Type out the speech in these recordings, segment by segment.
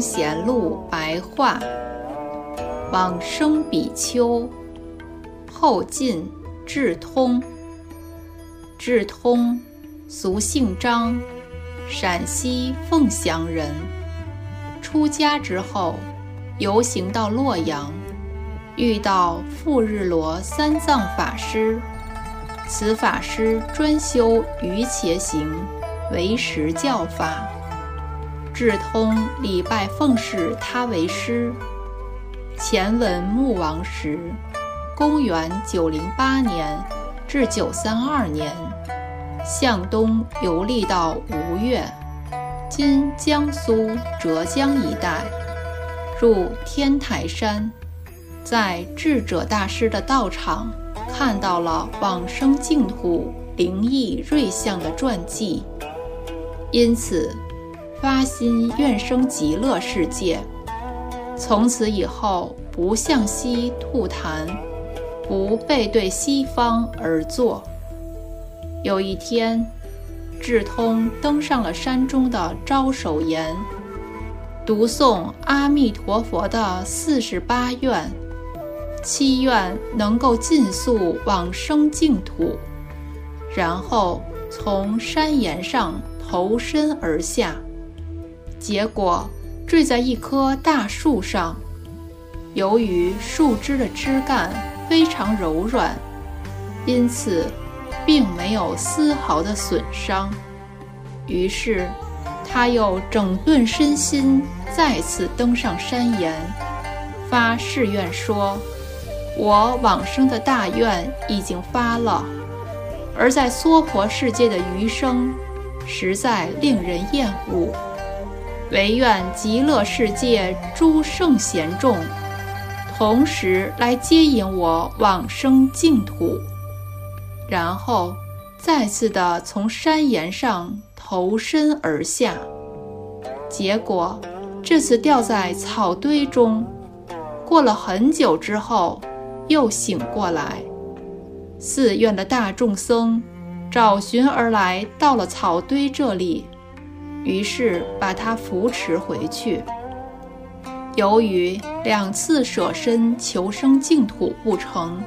贤路白话，往生比丘，后晋智通。智通，俗姓张，陕西凤翔人。出家之后，游行到洛阳，遇到富日罗三藏法师。此法师专修瑜伽行，为实教法。智通礼拜奉事他为师。前文穆王时，公元九零八年至九三二年，向东游历到吴越（今江苏、浙江一带），入天台山，在智者大师的道场看到了往生净土灵异瑞相的传记，因此。发心愿生极乐世界，从此以后不向西吐痰，不背对西方而坐。有一天，智通登上了山中的招手岩，读诵阿弥陀佛的四十八愿，祈愿能够尽速往生净土，然后从山岩上投身而下。结果坠在一棵大树上，由于树枝的枝干非常柔软，因此并没有丝毫的损伤。于是他又整顿身心，再次登上山岩，发誓愿说：“我往生的大愿已经发了，而在娑婆世界的余生，实在令人厌恶。”唯愿极乐世界诸圣贤众，同时来接引我往生净土，然后再次的从山岩上投身而下。结果这次掉在草堆中，过了很久之后，又醒过来。寺院的大众僧找寻而来，到了草堆这里。于是把他扶持回去。由于两次舍身求生净土不成，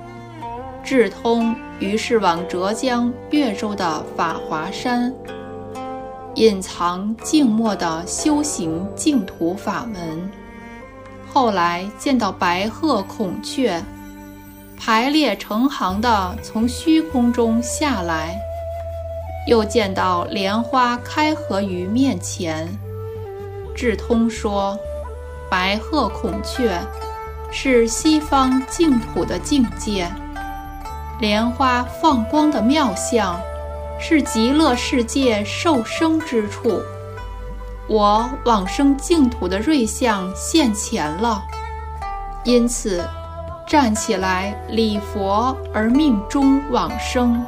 智通于是往浙江越州的法华山隐藏静默的修行净土法门。后来见到白鹤孔雀排列成行的从虚空中下来。又见到莲花开合于面前，智通说：“白鹤孔雀是西方净土的境界，莲花放光的妙相是极乐世界受生之处。我往生净土的瑞相现前了，因此站起来礼佛而命中往生。”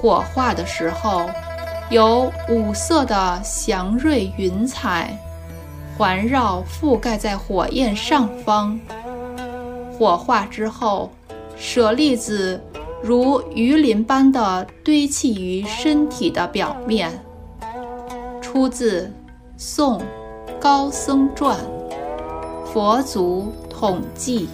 火化的时候，有五色的祥瑞云彩环绕覆盖在火焰上方。火化之后，舍利子如鱼鳞般的堆砌于身体的表面。出自《宋高僧传》，佛祖统计。